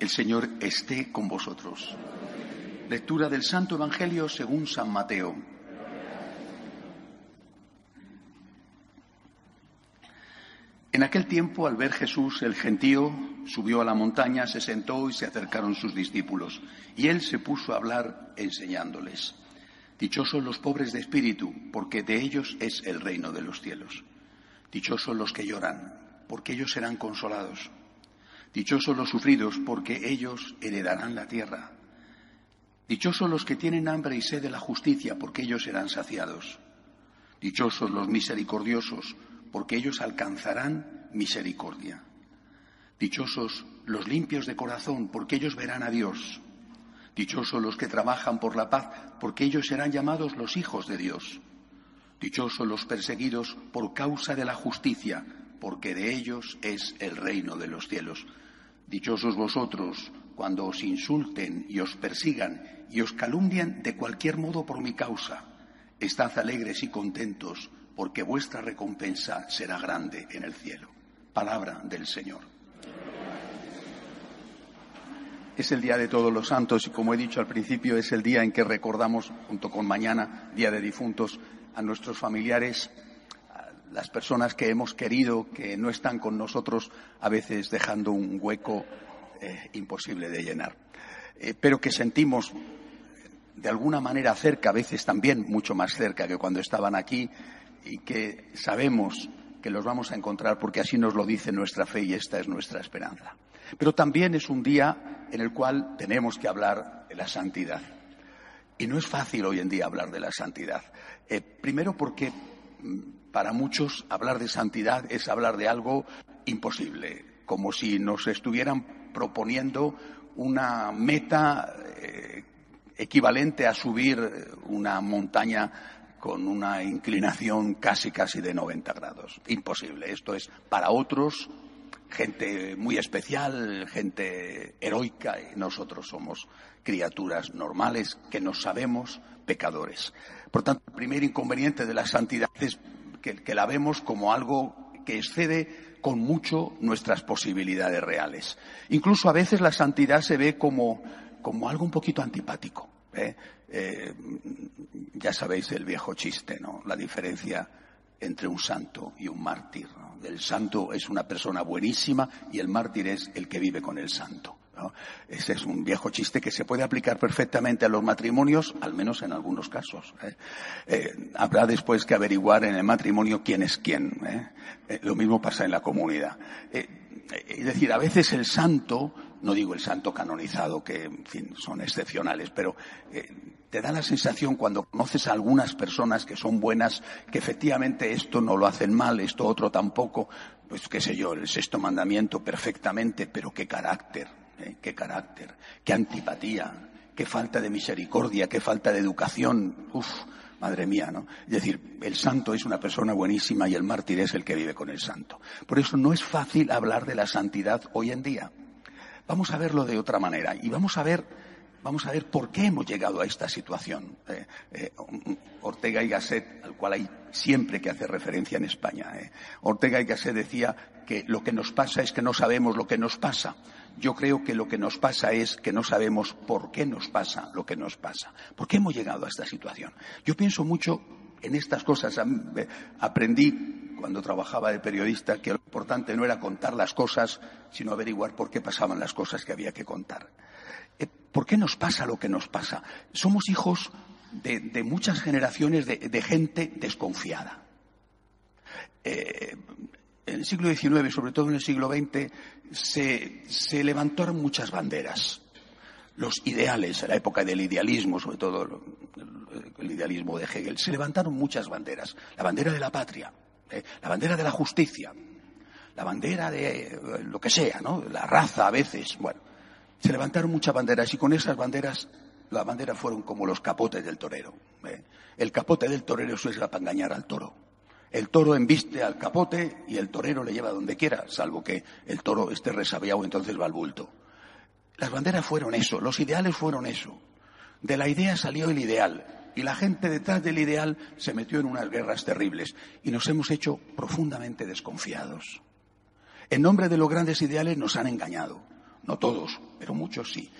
El Señor esté con vosotros. Lectura del Santo Evangelio según San Mateo. En aquel tiempo, al ver Jesús, el gentío subió a la montaña, se sentó y se acercaron sus discípulos. Y él se puso a hablar enseñándoles. Dichosos los pobres de espíritu, porque de ellos es el reino de los cielos. Dichosos los que lloran, porque ellos serán consolados. Dichosos los sufridos, porque ellos heredarán la tierra. Dichosos los que tienen hambre y sed de la justicia, porque ellos serán saciados. Dichosos los misericordiosos, porque ellos alcanzarán misericordia. Dichosos los limpios de corazón, porque ellos verán a Dios. Dichosos los que trabajan por la paz, porque ellos serán llamados los hijos de Dios. Dichosos los perseguidos por causa de la justicia, porque de ellos es el reino de los cielos. Dichosos vosotros cuando os insulten y os persigan y os calumnien de cualquier modo por mi causa. Estad alegres y contentos, porque vuestra recompensa será grande en el cielo. Palabra del Señor. Es el día de todos los santos y como he dicho al principio es el día en que recordamos, junto con mañana, Día de Difuntos, a nuestros familiares, las personas que hemos querido, que no están con nosotros, a veces dejando un hueco eh, imposible de llenar, eh, pero que sentimos de alguna manera cerca, a veces también mucho más cerca que cuando estaban aquí, y que sabemos que los vamos a encontrar porque así nos lo dice nuestra fe y esta es nuestra esperanza. Pero también es un día en el cual tenemos que hablar de la santidad. Y no es fácil hoy en día hablar de la santidad. Eh, primero porque mm, para muchos hablar de santidad es hablar de algo imposible, como si nos estuvieran proponiendo una meta eh, equivalente a subir una montaña con una inclinación casi casi de 90 grados. Imposible. Esto es para otros gente muy especial, gente heroica y nosotros somos criaturas normales que nos sabemos pecadores. Por tanto, el primer inconveniente de la santidad es que, la vemos como algo que excede con mucho nuestras posibilidades reales. Incluso a veces la santidad se ve como, como algo un poquito antipático. ¿eh? Eh, ya sabéis el viejo chiste, ¿no? La diferencia entre un santo y un mártir. El santo es una persona buenísima y el mártir es el que vive con el santo. Ese es un viejo chiste que se puede aplicar perfectamente a los matrimonios, al menos en algunos casos. ¿eh? Eh, habrá después que averiguar en el matrimonio quién es quién. ¿eh? lo mismo pasa en la comunidad. es decir, a veces el santo, no digo el santo canonizado, que en fin, son excepcionales, pero te da la sensación cuando conoces a algunas personas que son buenas, que efectivamente esto no lo hacen mal, esto otro tampoco, pues qué sé yo, el sexto mandamiento perfectamente, pero qué carácter, qué carácter, qué antipatía, qué falta de misericordia, qué falta de educación, uf, madre mía, ¿no? Es decir, el santo es una persona buenísima y el mártir es el que vive con el santo. Por eso no es fácil hablar de la santidad hoy en día. Vamos a verlo de otra manera y vamos a ver Vamos a ver por qué hemos llegado a esta situación. Eh, eh, Ortega y Gasset, al cual hay siempre que hacer referencia en España. Eh. Ortega y Gasset decía que lo que nos pasa es que no sabemos lo que nos pasa. Yo creo que lo que nos pasa es que no sabemos por qué nos pasa lo que nos pasa. ¿Por qué hemos llegado a esta situación? Yo pienso mucho en estas cosas. Aprendí cuando trabajaba de periodista que lo importante no era contar las cosas, sino averiguar por qué pasaban las cosas que había que contar. Eh, ¿Por qué nos pasa lo que nos pasa? Somos hijos de, muchas generaciones de, gente desconfiada. Eh, en el siglo XIX, sobre todo en el siglo XX, se, levantaron muchas banderas. Los ideales, en la época del idealismo, sobre todo el, idealismo de Hegel, se levantaron muchas banderas. La bandera de la patria, eh, la bandera de la justicia, la bandera de lo que sea, ¿no? La raza a veces, bueno. Se levantaron muchas banderas y con esas banderas, las banderas fueron como los capotes del torero. ¿eh? El capote del torero eso es para engañar al toro. El toro embiste al capote y el torero le lleva donde quiera, salvo que el toro esté resabiado, entonces va al bulto. Las banderas fueron eso, los ideales fueron eso. De la idea salió el ideal y la gente detrás del ideal se metió en unas guerras terribles y nos hemos hecho profundamente desconfiados. En nombre de los grandes ideales nos han engañado No todos, pero muchos sí.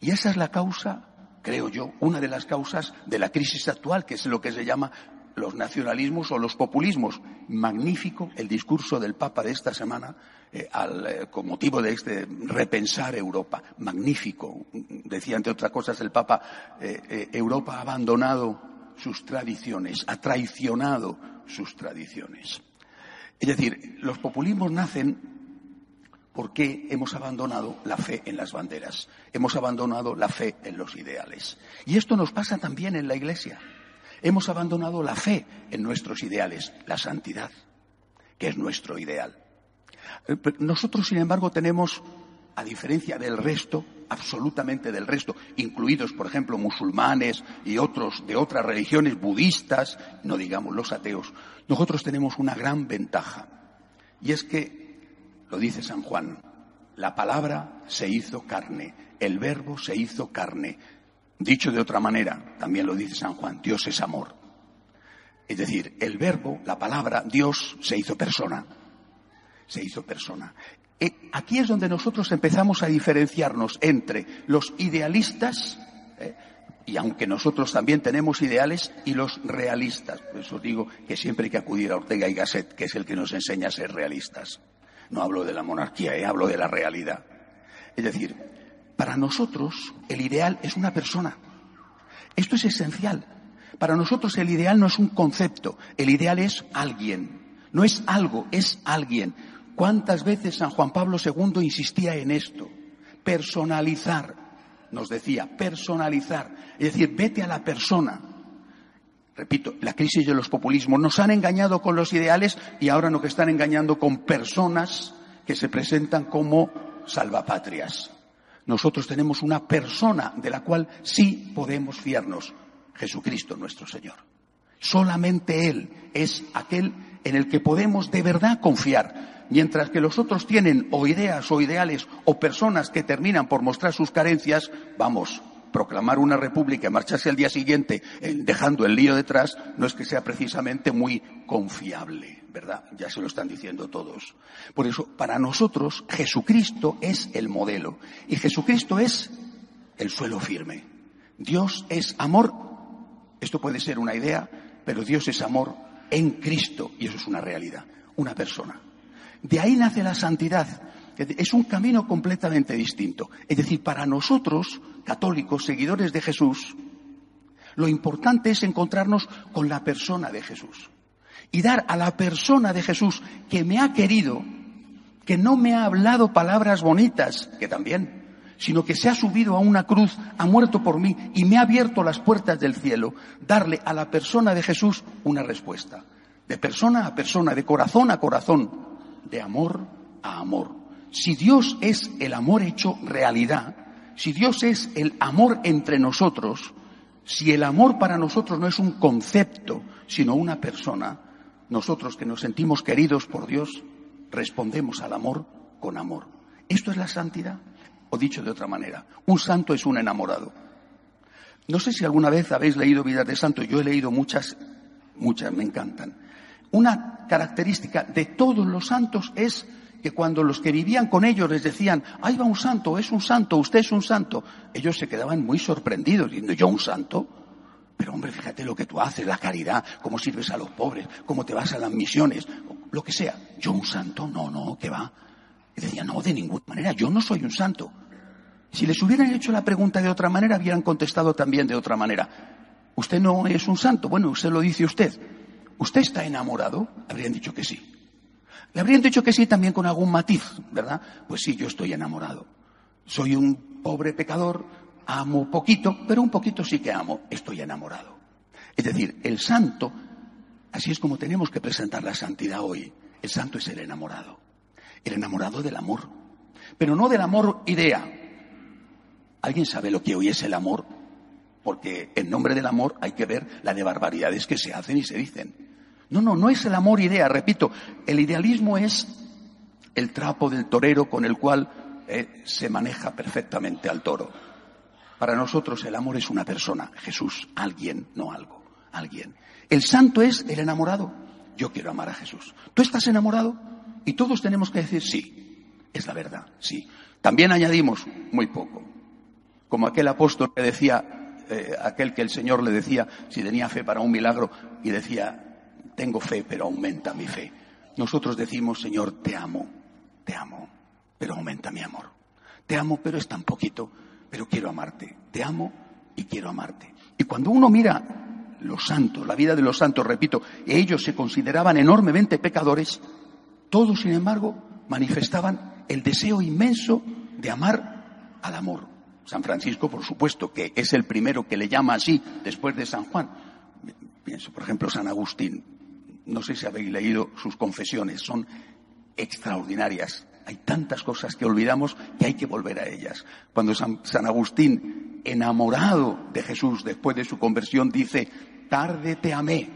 Y esa es la causa, creo yo, una de las causas de la crisis actual, que es lo que se llama los nacionalismos o los populismos. Magnífico el discurso del Papa de esta semana eh, eh, con motivo de este repensar Europa. Magnífico. Decía, entre otras cosas, el Papa, eh, Europa ha abandonado sus tradiciones, ha traicionado sus tradiciones. Es decir, los populismos nacen porque hemos abandonado la fe en las banderas, hemos abandonado la fe en los ideales. Y esto nos pasa también en la Iglesia. Hemos abandonado la fe en nuestros ideales, la santidad, que es nuestro ideal. Eh, nosotros, sin embargo, tenemos, a diferencia del resto, absolutamente del resto, incluidos, por ejemplo, musulmanes y otros de otras religiones budistas, no digamos los ateos, nosotros tenemos una gran ventaja. Y es que, lo dice San Juan, la palabra se hizo carne, el verbo se hizo carne, Dicho de otra manera, también lo dice San Juan, Dios es amor. Es decir, el verbo, la palabra, Dios se hizo persona. Se hizo persona. Eh, aquí es donde nosotros empezamos a diferenciarnos entre los idealistas, eh, y aunque nosotros también tenemos ideales, y los realistas. Por eso digo que siempre hay que acudir a Ortega y Gasset, que es el que nos enseña a ser realistas. No hablo de la monarquía, eh, hablo de la realidad. Es decir, para nosotros el ideal es una persona. Esto es esencial. Para nosotros el ideal no es un concepto, el ideal es alguien. No es algo, es alguien. ¿Cuántas veces San Juan Pablo II insistía en esto? Personalizar, nos decía, personalizar. Es decir, vete a la persona. Repito, la crisis de los populismos nos han engañado con los ideales y ahora nos están engañando con personas que se presentan como salvapatrias. Nosotros tenemos una persona de la cual sí podemos fiarnos, Jesucristo nuestro Señor. Solamente Él es aquel en el que podemos de verdad confiar, mientras que los otros tienen o ideas o ideales o personas que terminan por mostrar sus carencias, vamos, proclamar una república y marcharse al día siguiente eh, dejando el lío detrás no es que sea precisamente muy confiable. ¿Verdad? Ya se lo están diciendo todos. Por eso, para nosotros, Jesucristo es el modelo. Y Jesucristo es el suelo firme. Dios es amor. Esto puede ser una idea, pero Dios es amor en Cristo. Y eso es una realidad, una persona. De ahí nace la santidad. Es un camino completamente distinto. Es decir, para nosotros, católicos, seguidores de Jesús, lo importante es encontrarnos con la persona de Jesús y dar a la persona de Jesús que me ha querido, que no me ha hablado palabras bonitas, que también, sino que se ha subido a una cruz, ha muerto por mí y me ha abierto las puertas del cielo, darle a la persona de Jesús una respuesta. De persona a persona, de corazón a corazón, de amor a amor. Si Dios es el amor hecho realidad, si Dios es el amor entre nosotros, si el amor para nosotros no es un concepto, sino una persona, nosotros que nos sentimos queridos por Dios, respondemos al amor con amor. ¿Esto es la santidad? O dicho de otra manera, un santo es un enamorado. No sé si alguna vez habéis leído Vidas de Santo, yo he leído muchas, muchas, me encantan. Una característica de todos los santos es que cuando los que vivían con ellos les decían, ahí va un santo, es un santo, usted es un santo, ellos se quedaban muy sorprendidos diciendo, yo un santo. Pero hombre, fíjate lo que tú haces, la caridad, cómo sirves a los pobres, cómo te vas a las misiones, lo que sea. Yo un santo, no, no, que va. Y decía, no, de ninguna manera, yo no soy un santo. Si les hubieran hecho la pregunta de otra manera, hubieran contestado también de otra manera. ¿Usted no es un santo? Bueno, usted lo dice usted. ¿Usted está enamorado? Habrían dicho que sí. Le habrían dicho que sí también con algún matiz, ¿verdad? Pues sí, yo estoy enamorado. Soy un pobre pecador, amo poquito, pero un poquito sí que amo, estoy enamorado. Es decir, el santo, así es como tenemos que presentar la santidad hoy. El santo es el enamorado, el enamorado del amor, pero no del amor idea. ¿Alguien sabe lo que hoy es el amor? Porque en nombre del amor hay que ver la de barbaridades que se hacen y se dicen. No, no, no es el amor idea, repito, el idealismo es el trapo del torero con el cual eh, se maneja perfectamente al toro. Para nosotros el amor es una persona, Jesús, alguien, no algo, alguien. El santo es el enamorado. Yo quiero amar a Jesús. ¿Tú estás enamorado? Y todos tenemos que decir sí. Es la verdad, sí. También añadimos muy poco. Como aquel apóstol que decía, eh, aquel que el Señor le decía si tenía fe para un milagro y decía, tengo fe, pero aumenta mi fe. Nosotros decimos, Señor, te amo, te amo, pero aumenta mi amor. Te amo, pero es tan poquito, pero quiero amarte. Te amo y quiero amarte. Y cuando uno mira los santos, la vida de los santos, repito, ellos se consideraban enormemente pecadores, todos, sin embargo, manifestaban el deseo inmenso de amar al amor. San Francisco, por supuesto, que es el primero que le llama así después de San Juan. Pienso, por ejemplo, San Agustín. No sé si habéis leído sus confesiones, son extraordinarias. Hay tantas cosas que olvidamos que hay que volver a ellas. Cuando San, Agustín, enamorado de Jesús después de su conversión, dice, tarde te amé,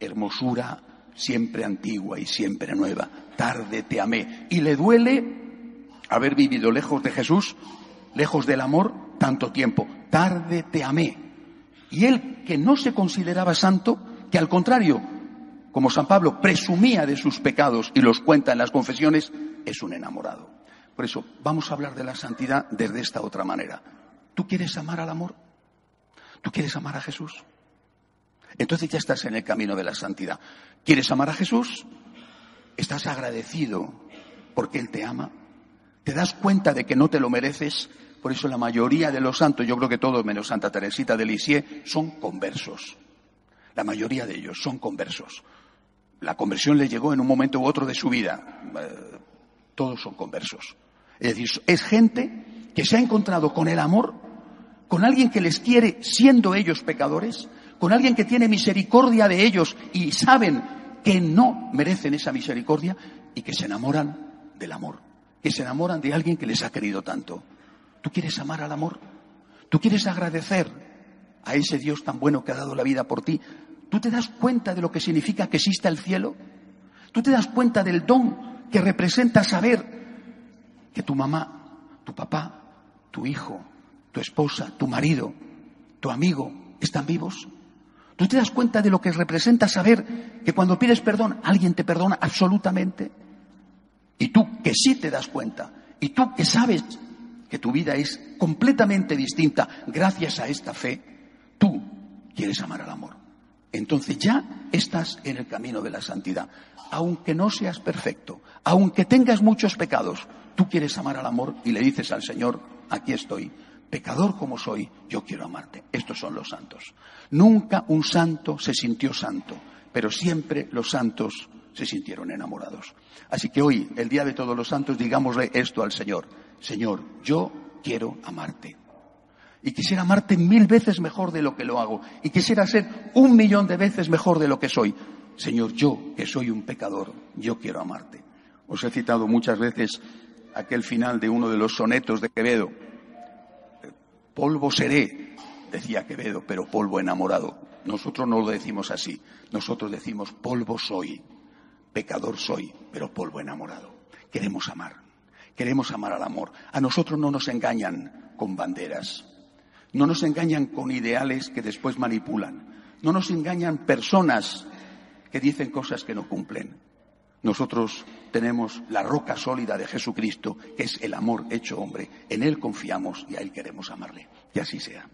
hermosura siempre antigua y siempre nueva, tarde te amé. Y le duele haber vivido lejos de Jesús, lejos del amor, tanto tiempo. Tarde te amé. Y él, que no se consideraba santo, que al contrario, como San Pablo presumía de sus pecados y los cuenta en las confesiones, es un enamorado. Por eso, vamos a hablar de la santidad desde esta otra manera. ¿Tú quieres amar al amor? ¿Tú quieres amar a Jesús? Entonces ya estás en el camino de la santidad. ¿Quieres amar a Jesús? ¿Estás agradecido porque Él te ama? ¿Te das cuenta de que no te lo mereces? Por eso la mayoría de los santos, yo creo que todos menos Santa Teresita de Lisieux, son conversos. La mayoría de ellos son conversos. La conversión les llegó en un momento u otro de su vida. Todos son conversos. Es decir, es gente que se ha encontrado con el amor, con alguien que les quiere siendo ellos pecadores, con alguien que tiene misericordia de ellos y saben que no merecen esa misericordia y que se enamoran del amor, que se enamoran de alguien que les ha querido tanto. ¿Tú quieres amar al amor? ¿Tú quieres agradecer a ese Dios tan bueno que ha dado la vida por ti? ¿Tú te das cuenta de lo que significa que exista el cielo? ¿Tú te das cuenta del don que representa saber que tu mamá, tu papá, tu hijo, tu esposa, tu marido, tu amigo están vivos? ¿Tú te das cuenta de lo que representa saber que cuando pides perdón alguien te perdona absolutamente? Y tú que sí te das cuenta, y tú que sabes que tu vida es completamente distinta gracias a esta fe, tú quieres amar al amor. Entonces ya estás en el camino de la santidad. Aunque no seas perfecto, aunque tengas muchos pecados, tú quieres amar al amor y le dices al Señor, aquí estoy, pecador como soy, yo quiero amarte. Estos son los santos. Nunca un santo se sintió santo, pero siempre los santos se sintieron enamorados. Así que hoy, el Día de Todos los Santos, digámosle esto al Señor. Señor, yo quiero amarte. Y quisiera amarte mil veces mejor de lo que lo hago. Y quisiera ser un millón de veces mejor de lo que soy. Señor, yo, que soy un pecador, yo quiero amarte. Os he citado muchas veces aquel final de uno de los sonetos de Quevedo. Polvo seré, decía Quevedo, pero polvo enamorado. Nosotros no lo decimos así. Nosotros decimos polvo soy, pecador soy, pero polvo enamorado. Queremos amar. Queremos amar al amor. A nosotros no nos engañan con banderas. No nos engañan con ideales que después manipulan. No nos engañan personas que dicen cosas que no cumplen. Nosotros tenemos la roca sólida de Jesucristo, que es el amor hecho hombre. En Él confiamos y a Él queremos amarle. Y así sea.